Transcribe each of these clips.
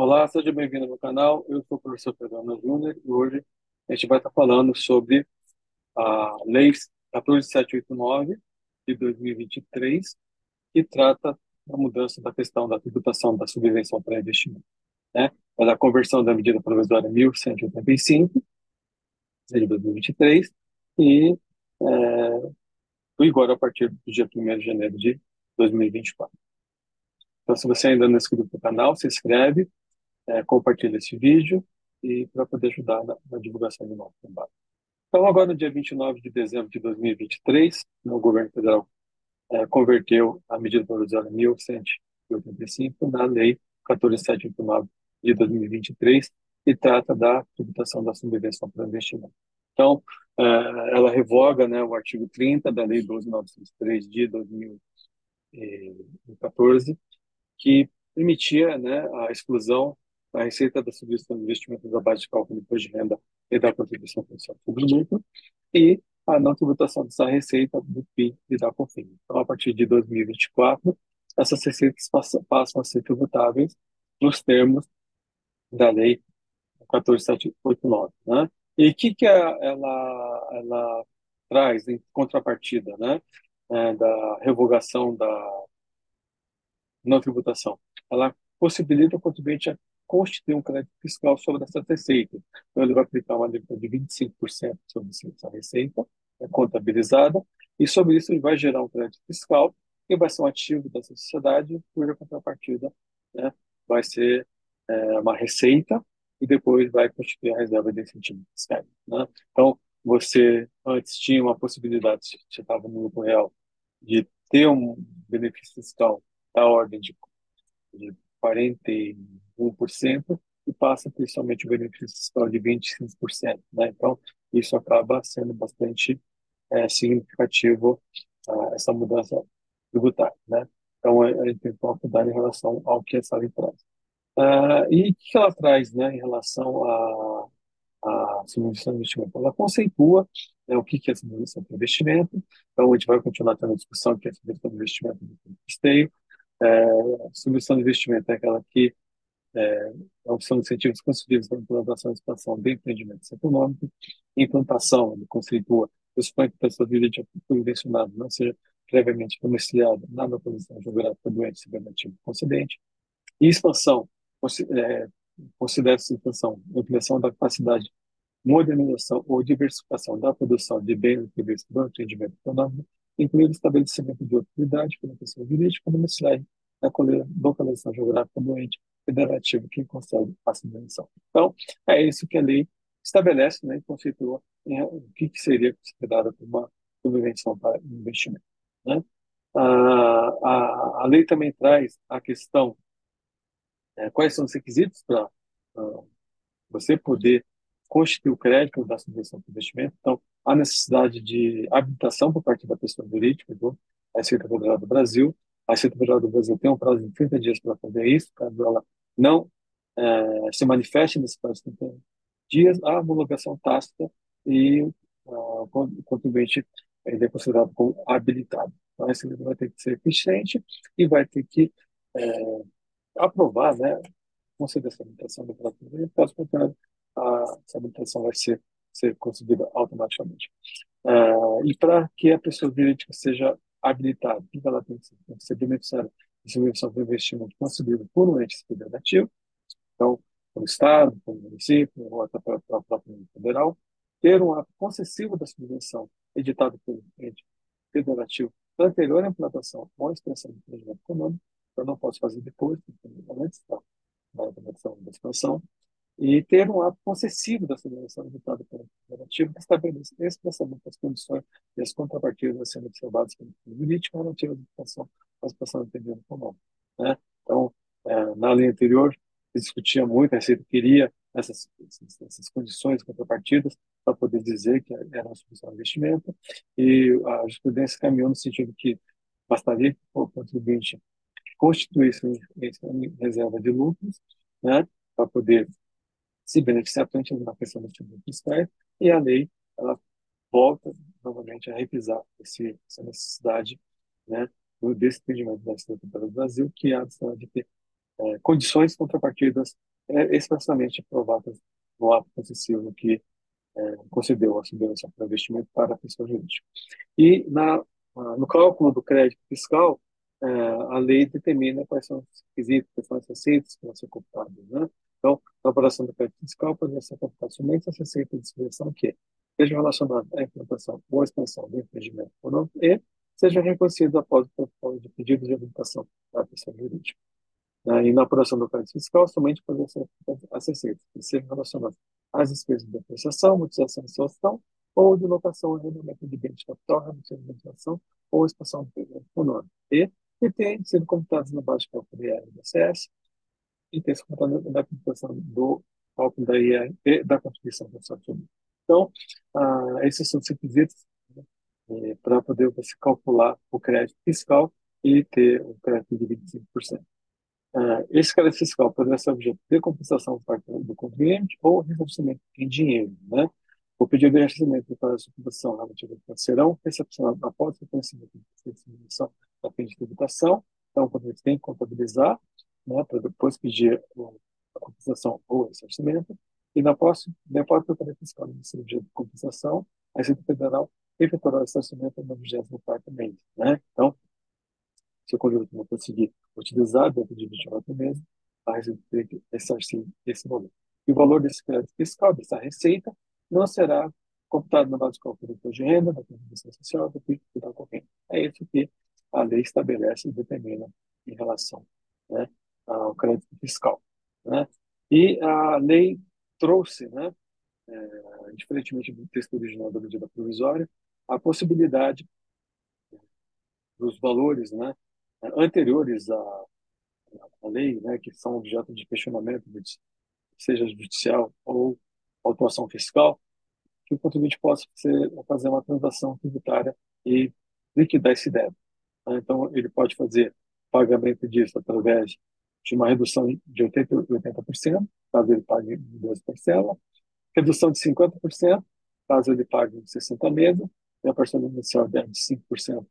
Olá, seja bem-vindo ao meu canal. Eu sou o professor Ana Júnior e hoje a gente vai estar falando sobre a Lei 14789 de 2023, que trata da mudança da questão da tributação da subvenção para investimento. Né? É da conversão da medida provisória 1185 de 2023 e é, vigor a partir do dia 1 de janeiro de 2024. Então, se você ainda não é inscrito no canal, se inscreve, é, compartilha esse vídeo e para poder ajudar na, na, divulgação do nosso trabalho. Então, agora no dia 29 de dezembro de 2023, o governo federal é, converteu a medida provisória 1185 na lei 14789 de 2023 e trata da tributação da subvenção para investimento. Então, é, ela revoga né, o artigo 30 da Lei 12.903 de 2014, que permitia né, a exclusão da receita da subvenção de investimento da base de cálculo de de renda e da contribuição social sobre lucro e a não tributação dessa receita do PIB e da COFINS. Então, a partir de 2024, essas receitas passam a ser tributáveis nos termos da Lei 14789, né? E o que, que ela, ela traz em contrapartida, né? É, da revogação da não tributação? Ela possibilita o contribuinte a constituir um crédito fiscal sobre essa receita. Então, ele vai aplicar uma alíquota de 25% sobre essa receita, é contabilizada, e sobre isso ele vai gerar um crédito fiscal, que vai ser um ativo dessa sociedade, cuja contrapartida né, vai ser é, uma receita e depois vai constituir a reserva de incentivo fiscal. Né? Então, você antes tinha uma possibilidade, se você estava no lucro real, de ter um benefício fiscal da ordem de, de 41% e passa principalmente o benefício fiscal de 25%. Né? Então, isso acaba sendo bastante é, significativo uh, essa mudança tributária. Né? Então, a gente tem que cuidado em relação ao que essa lei traz. Uh, e o que ela traz né, em relação à a, a de investimento? Ela conceitua né, o que é simulação de investimento. Então, a gente vai continuar tendo a discussão que é simulação de investimento do custeio. É, simulação de investimento é aquela que é, são incentivos concedidos para implantação e expansão de empreendimentos econômicos. Implantação, ele conceitua, suponho que a pessoa foi mencionado não seja previamente domiciliada na localização geográfica do ente cibernativo concedente. E expansão, é, considera-se expansão, ampliação da capacidade, modernização ou diversificação da produção de bens e serviços do atendimento econômico, incluindo o estabelecimento de autoridade pela pessoa jurídica no cidade na localização geográfica do ente federativo que concede a subvenção. Então, é isso que a lei estabelece né, e conceitua né, o que, que seria considerado uma subvenção para investimento. Né? A, a, a lei também traz a questão é, quais são os requisitos para uh, você poder constituir o crédito da subvenção para investimento. Então, há necessidade de habilitação por parte da pessoa jurídica do Receita Federal do Brasil. A Receita Federal do Brasil tem um prazo de 30 dias para fazer isso, caso ela não é, se manifeste nesse prazo de 30 dias, a homologação tácita e uh, o contribuinte ele é considerado como habilitado. Então, esse livro vai ter que ser eficiente e vai ter que é, aprovar, né, conceder essa habilitação do próprio caso contrário, a, essa habilitação vai ser, ser concedida automaticamente. Uh, e para que a pessoa jurídica seja habilitada, o que ela tem que ser? Ser beneficiária de subvenção de investimento concedido por um ente federativo, então, pelo Estado, pelo município, ou até pela própria União Federal, ter um ato concessivo da subvenção editado pelo ente federativo anterior à implantação ou extensão do projeto econômico, eu não posso fazer depois, antes da, da expansão, e ter um ato concessivo da subvenção editada pelo federativo que estabelece expressamente as condições e as contrapartidas serem observadas pelo jurídico relativa à expansão à expansão do entendimento econômico. Né? Então, é, na lei anterior, se discutia muito, a Receita queria essas, essas condições contrapartidas para poder dizer que era uma subvenção de investimento, e a jurisprudência caminhou no sentido que bastaria que o contribuinte constituísse uma reserva de lucros, né, para poder se beneficiar frente na questão dos tributos fiscais, e a lei ela volta novamente a revisar esse, essa necessidade né, do desprendimento da Estatuto do Brasil, que é a de ter é, condições contrapartidas é, expressamente aprovadas no ato concessivo que é, concedeu a subvenção para investimento para a pessoa jurídica. E na, no cálculo do crédito fiscal, é, a lei determina quais são os requisitos, quais são as receitas que vão ser computadas. Né? Então, a operação do crédito fiscal pode ser computada somente as receitas de subvenção que sejam relacionadas à implantação ou expansão do empreendimento econômico e sejam reconhecidos após o protocolo de pedido de habilitação da pessoa jurídica. Né? E na apuração do crédito fiscal, somente podem ser as receitas que sejam relacionadas às despesas de depreciação, amortização e exaustão, ou de locação e arrendamento de bens de capital, redução de manutenção ou expansão do empreendimento econômico. E, e tem sido computados na base de cálculo do e tem se computado na computação do cálculo da IR e da contribuição do Estado Então, ah, esses são os requisitos né, eh, para poder você calcular o crédito fiscal e ter o crédito de 25%. Uh, esse crédito fiscal poderá ser objeto de compensação por parte do contribuinte ou ressarcimento em dinheiro. Né? O pedido de ressarcimento para a subvenção relativa serão recepcionados após o reconhecimento da subvenção da fim de tributação. Então, o contribuinte tem que contabilizar né, para depois pedir a compensação ou o ressarcimento. E na posse, depois do crédito fiscal de objeto de compensação, a Receita Federal efetuará o ressarcimento no 24 mês. Né? Então, se o contribuinte não conseguir utilizar dentro de 24 meses, a Receita tem que ressarcir esse valor. E o valor desse crédito fiscal, dessa receita, não será computado na base de cálculo do de renda, da contribuição social, do e da corrente. É isso que a lei estabelece e determina em relação né, ao crédito fiscal. Né? E a lei trouxe, né, é, diferentemente do texto original da medida provisória, a possibilidade dos valores né, anteriores à, à lei, né, que são objeto de questionamento, seja judicial ou autuação fiscal, que o contribuinte possa ser, fazer uma transação tributária e liquidar esse débito. Né? Então, ele pode fazer pagamento disso através de uma redução de 80%, 80% caso ele pague em duas parcelas, redução de 50%, caso ele pague em 60 meses, e a parcela inicial de 5%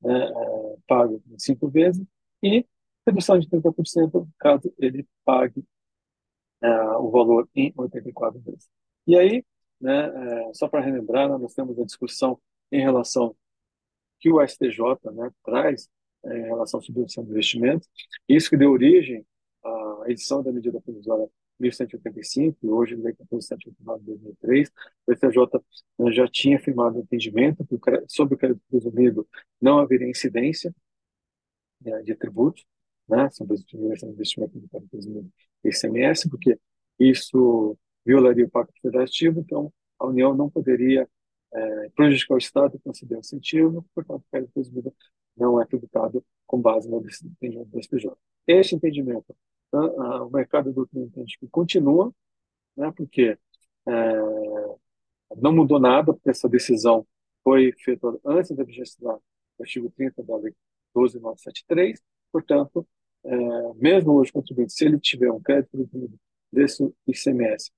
né, é, pago em cinco vezes, e redução de 30% caso ele pague é, o valor em 84 vezes. E aí, né, é, só para relembrar, nós temos a discussão em relação que o STJ né, traz em relação à subvenção de investimentos, isso que deu origem à edição da medida provisória 1185, e hoje lei 14789 de 2003, o STJ né, já tinha firmado o entendimento que sobre o crédito presumido não haveria incidência né, de tributos, né, sobre as de investimento do crédito presumido ICMS, porque isso violaria o Pacto Federativo, então a União não poderia é, prejudicar o Estado conceder incentivo, portanto, o crédito presumido não é tributado com base no entendimento do STJ. Este entendimento o mercado do entende que continua, né, porque é, não mudou nada, porque essa decisão foi feita antes da vigência do artigo 30 da Lei 12973, portanto, é, mesmo hoje o contribuinte, se ele tiver um crédito desse ICMS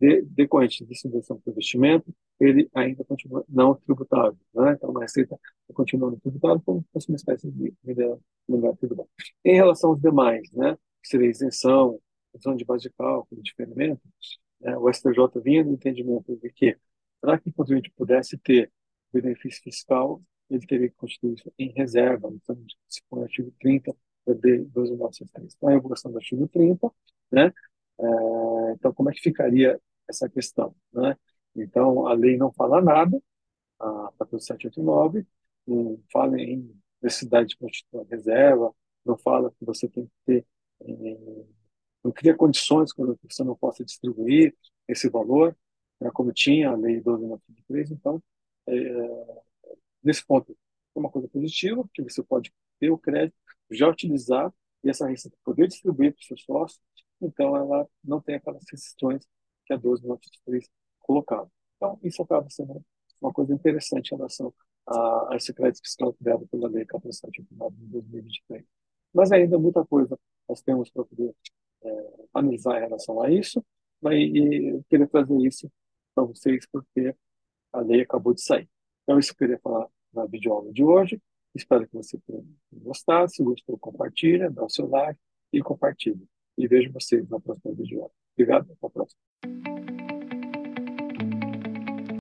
de, decorrente de subvenção para investimento, ele ainda continua não tributável. Né? Então, a receita continua não tributável como se fosse uma espécie de lugar tributável. Em relação aos demais, né? que seria isenção, isenção de base de cálculo, diferimento, né, o STJ vinha no entendimento de que, para que o contribuinte pudesse ter benefício fiscal, ele teria que constituir isso em reserva, então, se for o artigo 30 da D 2963. Então, a regulação do artigo 30, né? É, então, como é que ficaria essa questão, né? Então, a lei não fala nada, a 14789, não fala em necessidade de constituir reserva, não fala que você tem que ter não cria condições que você não possa distribuir esse valor, né, como tinha a lei 12.93. Então, é, nesse ponto, é uma coisa positiva, que você pode ter o crédito, já utilizar e essa receita poder distribuir para o seu sócio, então ela não tem aquelas restrições que a 12.93 colocava. Então, isso acaba sendo uma coisa interessante em relação a, a esse crédito fiscal criado pela Lei 1489 de 2023. Mas ainda muita coisa nós temos para poder é, analisar em relação a isso, mas, e eu queria trazer isso para vocês porque a lei acabou de sair. Então, isso eu queria falar na videoaula de hoje. Espero que você tenha gostado. Se gostou, compartilha, dá o seu like e compartilhe e vejo vocês na próxima videoaula. Obrigado, até a próxima.